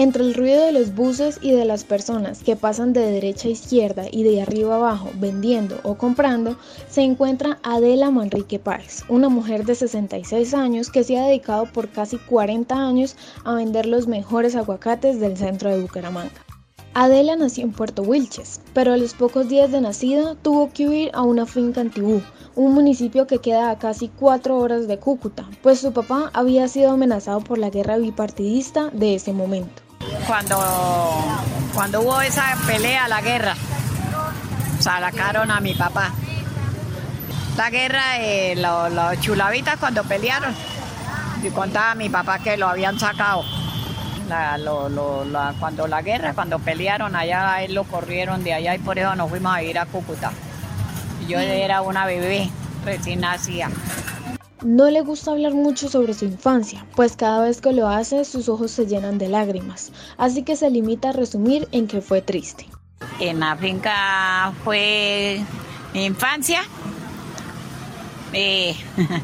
Entre el ruido de los buses y de las personas que pasan de derecha a izquierda y de arriba abajo vendiendo o comprando, se encuentra Adela Manrique Páez, una mujer de 66 años que se ha dedicado por casi 40 años a vender los mejores aguacates del centro de Bucaramanga. Adela nació en Puerto Wilches, pero a los pocos días de nacida tuvo que huir a una finca en Tibú, un municipio que queda a casi cuatro horas de Cúcuta, pues su papá había sido amenazado por la guerra bipartidista de ese momento cuando, cuando hubo esa pelea, la guerra, sacaron a mi papá. La guerra, eh, los, chulavitas cuando pelearon, y contaba a mi papá que lo habían sacado. cuando la guerra, cuando pelearon allá, él lo corrieron de allá y por eso nos fuimos a ir a Cúcuta. Yo era una bebé recién nacida. No le gusta hablar mucho sobre su infancia, pues cada vez que lo hace sus ojos se llenan de lágrimas, así que se limita a resumir en que fue triste. En finca fue mi infancia. Eh,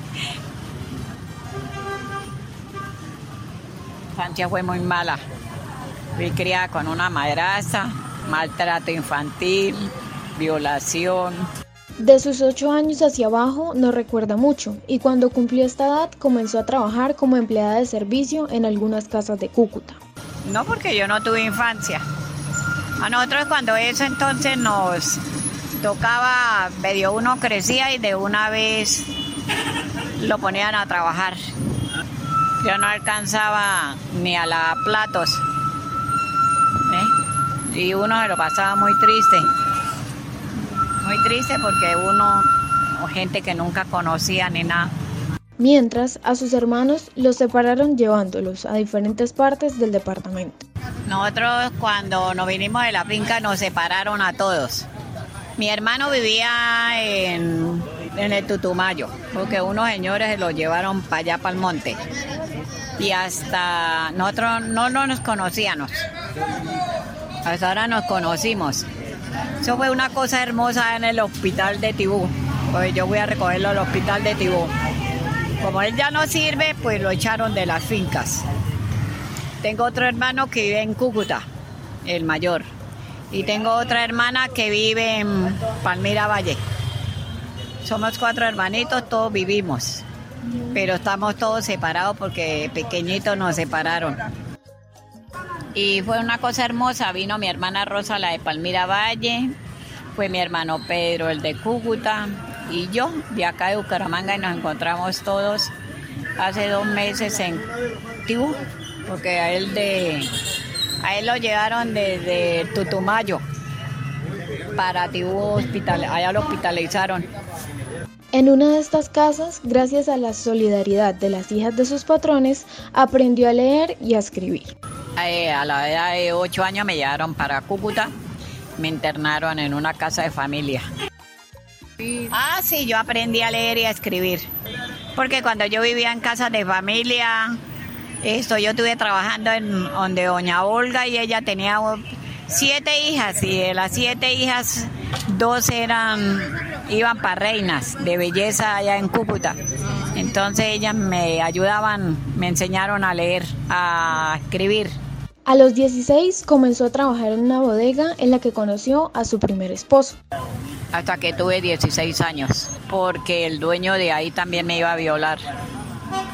infancia fue muy mala. Fui criada con una madraza, maltrato infantil, violación. De sus ocho años hacia abajo no recuerda mucho y cuando cumplió esta edad comenzó a trabajar como empleada de servicio en algunas casas de Cúcuta. No, porque yo no tuve infancia. A nosotros cuando eso entonces nos tocaba, medio uno crecía y de una vez lo ponían a trabajar. Yo no alcanzaba ni a la platos. ¿eh? Y uno se lo pasaba muy triste. Muy triste porque uno, o gente que nunca conocía ni nada. Mientras, a sus hermanos los separaron llevándolos a diferentes partes del departamento. Nosotros cuando nos vinimos de la finca nos separaron a todos. Mi hermano vivía en, en el Tutumayo, porque unos señores se lo llevaron para allá, para el monte. Y hasta nosotros no, no nos conocíamos. Hasta ahora nos conocimos. Eso fue una cosa hermosa en el hospital de Tibú. Pues yo voy a recogerlo al hospital de Tibú. Como él ya no sirve, pues lo echaron de las fincas. Tengo otro hermano que vive en Cúcuta, el mayor. Y tengo otra hermana que vive en Palmira Valle. Somos cuatro hermanitos, todos vivimos. Pero estamos todos separados porque pequeñitos nos separaron. Y fue una cosa hermosa, vino mi hermana Rosa, la de Palmira Valle, fue mi hermano Pedro, el de Cúcuta, y yo, de acá de Bucaramanga, y nos encontramos todos hace dos meses en Tibú, porque a él de a él lo llevaron desde Tutumayo para Tibú hospital, allá lo hospitalizaron. En una de estas casas, gracias a la solidaridad de las hijas de sus patrones, aprendió a leer y a escribir. Eh, a la edad de 8 años me llevaron para Cúcuta, me internaron en una casa de familia. Ah, sí, yo aprendí a leer y a escribir. Porque cuando yo vivía en casa de familia, esto, yo estuve trabajando en donde doña Olga y ella tenía siete hijas y de las siete hijas, dos eran, iban para reinas de belleza allá en Cúcuta. Entonces ellas me ayudaban, me enseñaron a leer, a escribir. A los 16 comenzó a trabajar en una bodega en la que conoció a su primer esposo. Hasta que tuve 16 años, porque el dueño de ahí también me iba a violar.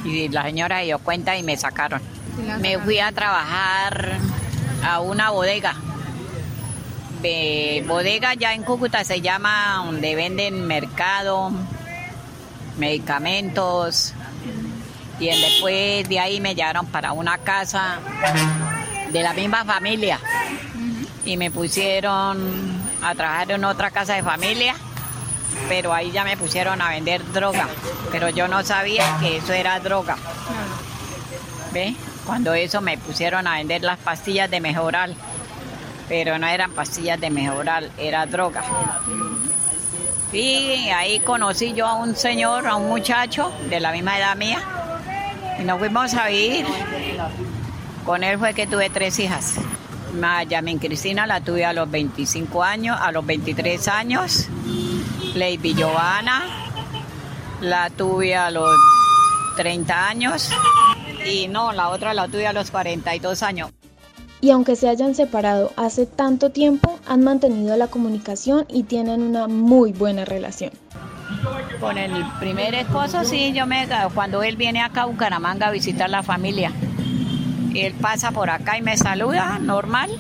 Y la señora se dio cuenta y me sacaron. Me fui a trabajar a una bodega. De bodega ya en Cúcuta se llama donde venden mercado, medicamentos. Y después de ahí me llevaron para una casa de la misma familia. Y me pusieron a trabajar en otra casa de familia, pero ahí ya me pusieron a vender droga. Pero yo no sabía que eso era droga. ¿Ve? Cuando eso me pusieron a vender las pastillas de mejoral, pero no eran pastillas de mejoral, era droga. Y ahí conocí yo a un señor, a un muchacho de la misma edad mía, y nos fuimos a vivir. Con él fue que tuve tres hijas. Yamin Cristina la tuve a los 25 años, a los 23 años. Lady Giovanna la tuve a los 30 años. Y no, la otra la tuve a los 42 años. y aunque se hayan separado hace tanto tiempo, han mantenido la comunicación y tienen una muy buena relación. Con el primer esposo, sí, yo me cuando él viene acá a Bucaramanga a visitar la familia, él pasa por acá y me saluda, normal,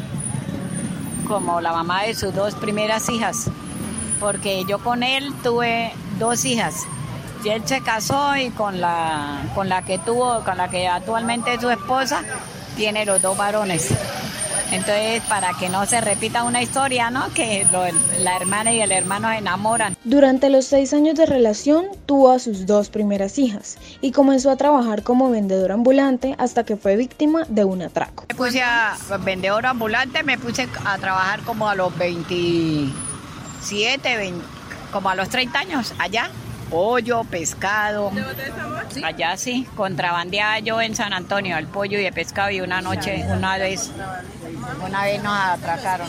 como la mamá de sus dos primeras hijas, porque yo con él tuve dos hijas. Y él se casó y con la, con la que tuvo, con la que actualmente es su esposa, tiene los dos varones. Entonces, para que no se repita una historia, ¿no? Que la hermana y el hermano se enamoran. Durante los seis años de relación, tuvo a sus dos primeras hijas y comenzó a trabajar como vendedor ambulante hasta que fue víctima de un atraco. Me puse a vendedor ambulante, me puse a trabajar como a los 27, como a los 30 años, allá pollo, pescado. Allá sí, contrabandeaba yo en San Antonio el pollo y el pescado y una noche, una vez, una vez nos atracaron.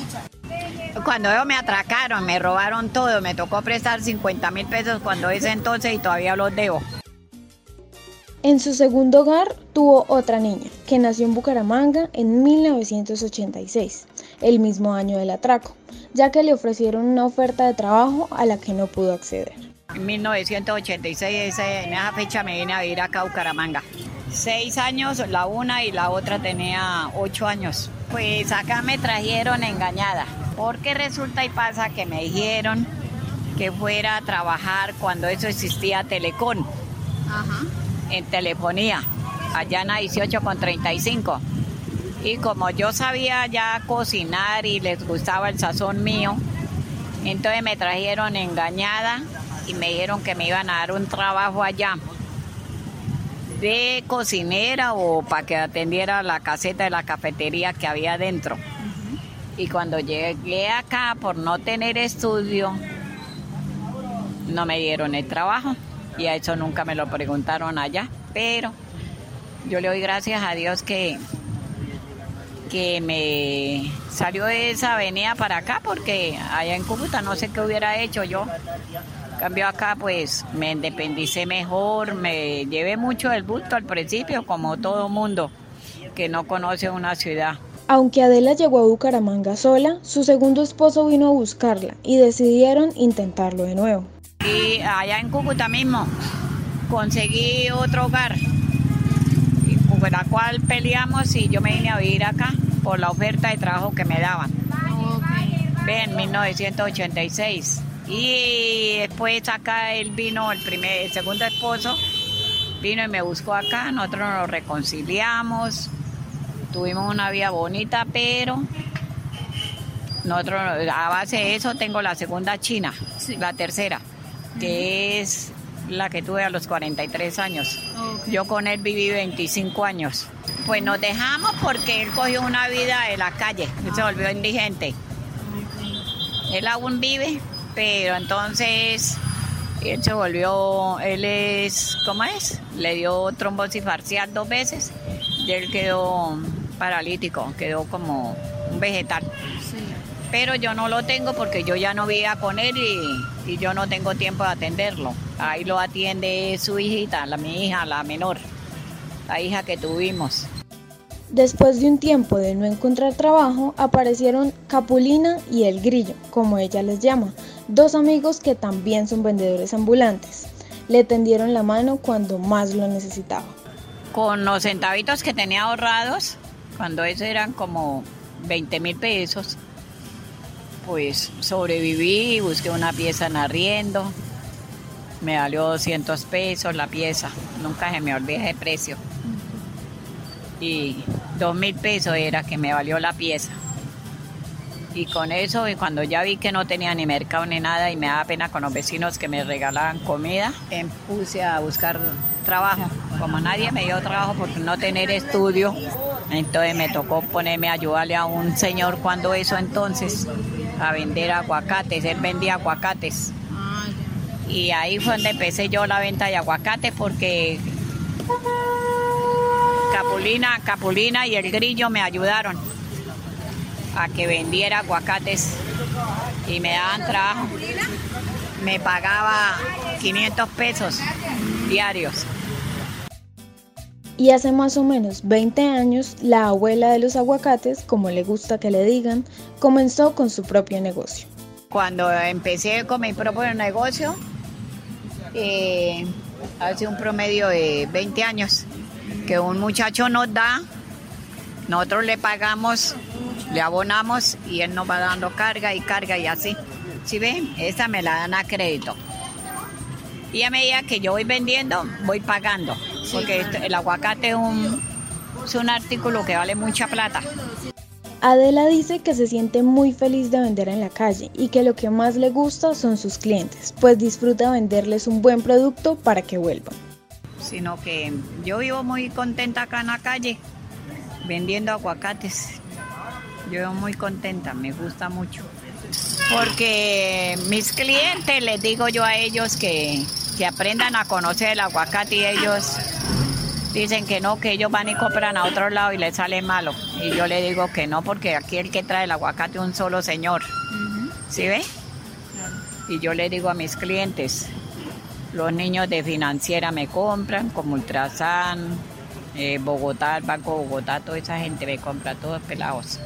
Cuando ellos me atracaron, me robaron todo, me tocó prestar 50 mil pesos cuando ese entonces y todavía los debo. En su segundo hogar tuvo otra niña, que nació en Bucaramanga en 1986, el mismo año del atraco, ya que le ofrecieron una oferta de trabajo a la que no pudo acceder. En 1986, en esa fecha me vine a vivir acá a Bucaramanga. Seis años la una y la otra tenía ocho años. Pues acá me trajeron engañada, porque resulta y pasa que me dijeron que fuera a trabajar cuando eso existía Telecom, en telefonía, allá en la 18 con 35. Y como yo sabía ya cocinar y les gustaba el sazón mío, entonces me trajeron engañada y me dijeron que me iban a dar un trabajo allá de cocinera o para que atendiera la caseta de la cafetería que había dentro. Y cuando llegué acá por no tener estudio, no me dieron el trabajo y a eso nunca me lo preguntaron allá. Pero yo le doy gracias a Dios que, que me salió de esa avenida para acá porque allá en Cúcuta no sé qué hubiera hecho yo cambio acá pues me independicé mejor, me llevé mucho del bulto al principio, como todo mundo que no conoce una ciudad. Aunque Adela llegó a Bucaramanga sola, su segundo esposo vino a buscarla y decidieron intentarlo de nuevo. Y allá en Cúcuta mismo conseguí otro hogar, con la cual peleamos y yo me vine a vivir acá por la oferta de trabajo que me daban. Okay. En 1986. Y después acá él vino, el primer, el segundo esposo, vino y me buscó acá, nosotros nos reconciliamos, tuvimos una vida bonita, pero nosotros a base de eso tengo la segunda china, la tercera, que es la que tuve a los 43 años. Yo con él viví 25 años. Pues nos dejamos porque él cogió una vida de la calle, se volvió indigente. Él aún vive, pero entonces él se volvió, él es, ¿cómo es? Le dio trombosis parcial dos veces y él quedó paralítico, quedó como un vegetal. Pero yo no lo tengo porque yo ya no vivía con él y, y, yo no tengo tiempo de atenderlo. Ahí lo atiende su hijita, la mi hija, la menor, la hija que tuvimos. Después de un tiempo de no encontrar trabajo, aparecieron Capulina y el Grillo, como ella les llama, dos amigos que también son vendedores ambulantes. Le tendieron la mano cuando más lo necesitaba. Con los centavitos que tenía ahorrados, cuando eso eran como 20 mil pesos, pues sobreviví busqué una pieza en arriendo. Me valió 200 pesos la pieza, nunca se me olvida ese precio. Y dos mil pesos era que me valió la pieza. Y con eso, y cuando ya vi que no tenía ni mercado ni nada y me daba pena con los vecinos que me regalaban comida, me puse a buscar trabajo. Como nadie me dio trabajo por no tener estudio, entonces me tocó ponerme a ayudarle a un señor cuando eso entonces, a vender aguacates. Él vendía aguacates. Y ahí fue donde empecé yo la venta de aguacates porque Capulina, Capulina y el grillo me ayudaron a que vendiera aguacates y me daban trabajo. Me pagaba 500 pesos diarios. Y hace más o menos 20 años, la abuela de los aguacates, como le gusta que le digan, comenzó con su propio negocio. Cuando empecé con mi propio negocio, eh, hace un promedio de 20 años, que un muchacho nos da, nosotros le pagamos, le abonamos y él nos va dando carga y carga y así. ¿Sí ven? Esa me la dan a crédito. Y a medida que yo voy vendiendo, voy pagando. Porque el aguacate es un, es un artículo que vale mucha plata. Adela dice que se siente muy feliz de vender en la calle y que lo que más le gusta son sus clientes, pues disfruta venderles un buen producto para que vuelvan. Sino que yo vivo muy contenta acá en la calle vendiendo aguacates. Yo muy contenta, me gusta mucho. Porque mis clientes les digo yo a ellos que, que aprendan a conocer el aguacate y ellos dicen que no, que ellos van y compran a otro lado y les sale malo. Y yo le digo que no, porque aquí el que trae el aguacate es un solo señor. ¿Sí ve? Y yo le digo a mis clientes, los niños de financiera me compran, como Ultrasan, eh, Bogotá, el Banco Bogotá, toda esa gente me compra, todos pelados.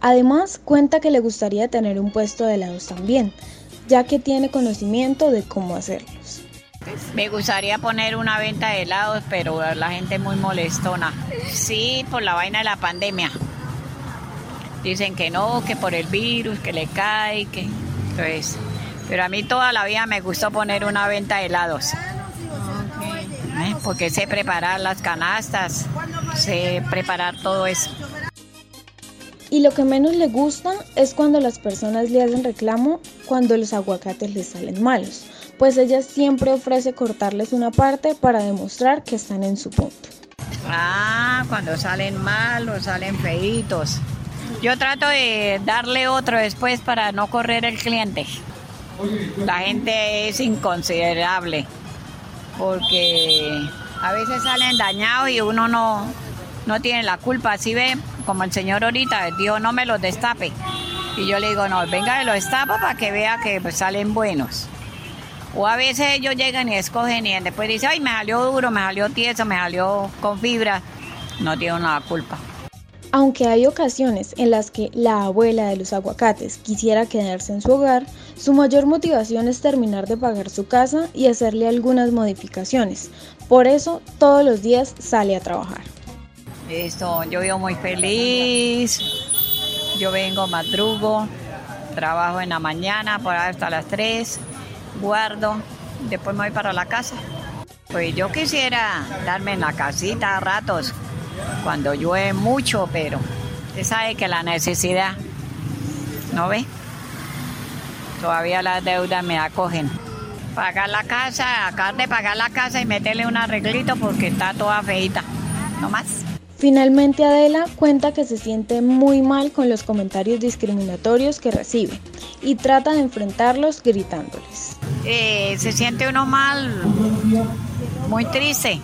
Además, cuenta que le gustaría tener un puesto de helados también, ya que tiene conocimiento de cómo hacerlos. Me gustaría poner una venta de helados, pero la gente es muy molestona. Sí, por la vaina de la pandemia. Dicen que no, que por el virus, que le cae, que... Entonces, pero a mí toda la vida me gustó poner una venta de helados. ¿Eh? Porque sé preparar las canastas, sé preparar todo eso. Y lo que menos le gusta es cuando las personas le hacen reclamo cuando los aguacates les salen malos pues ella siempre ofrece cortarles una parte para demostrar que están en su punto. Ah, cuando salen mal o salen feitos. Yo trato de darle otro después para no correr el cliente. La gente es inconsiderable porque a veces salen dañados y uno no, no tiene la culpa. Así ve, como el señor ahorita dijo, no me los destape. Y yo le digo, no, venga, los destapa para que vea que pues, salen buenos. O a veces ellos llegan y escogen y después dicen, ay, me salió duro, me salió tieso, me salió con fibra. No tienen nada culpa. Aunque hay ocasiones en las que la abuela de los aguacates quisiera quedarse en su hogar, su mayor motivación es terminar de pagar su casa y hacerle algunas modificaciones. Por eso todos los días sale a trabajar. Listo, yo vivo muy feliz. Yo vengo madrugo, trabajo en la mañana por hasta las 3 guardo, después me voy para la casa. Pues yo quisiera darme en la casita a ratos, cuando llueve mucho, pero usted sabe que la necesidad, ¿no ve? Todavía las deudas me acogen. Pagar la casa, acabar de pagar la casa y meterle un arreglito porque está toda feita, no más. Finalmente Adela cuenta que se siente muy mal con los comentarios discriminatorios que recibe y trata de enfrentarlos gritándoles. Eh, se siente uno mal, muy triste.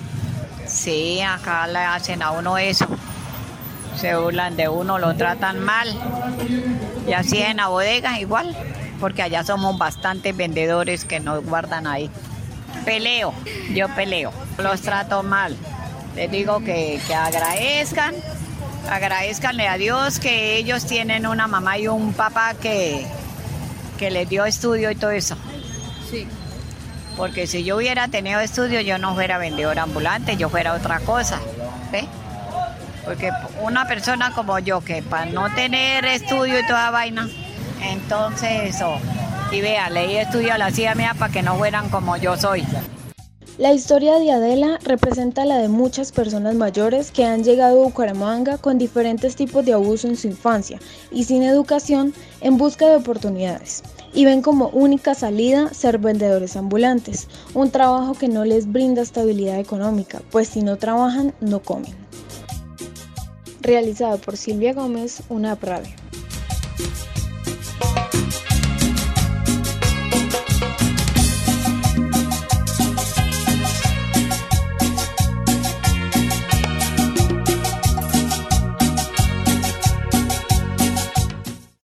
Sí, acá le hacen a uno eso. Se burlan de uno, lo tratan mal. Y así en la bodega igual, porque allá somos bastantes vendedores que nos guardan ahí. Peleo, yo peleo, los trato mal. Les digo que, que agradezcan, agradezcanle a Dios que ellos tienen una mamá y un papá que, que les dio estudio y todo eso. Sí. Porque si yo hubiera tenido estudio, yo no fuera vendedor ambulante, yo fuera otra cosa. ¿Ve? Porque una persona como yo, que para no tener estudio y toda vaina, entonces eso. Y vea, leí estudio a la CIA mía para que no fueran como yo soy. La historia de Adela representa la de muchas personas mayores que han llegado a Bucaramanga con diferentes tipos de abuso en su infancia y sin educación en busca de oportunidades y ven como única salida ser vendedores ambulantes, un trabajo que no les brinda estabilidad económica, pues si no trabajan no comen. Realizado por Silvia Gómez, una radio.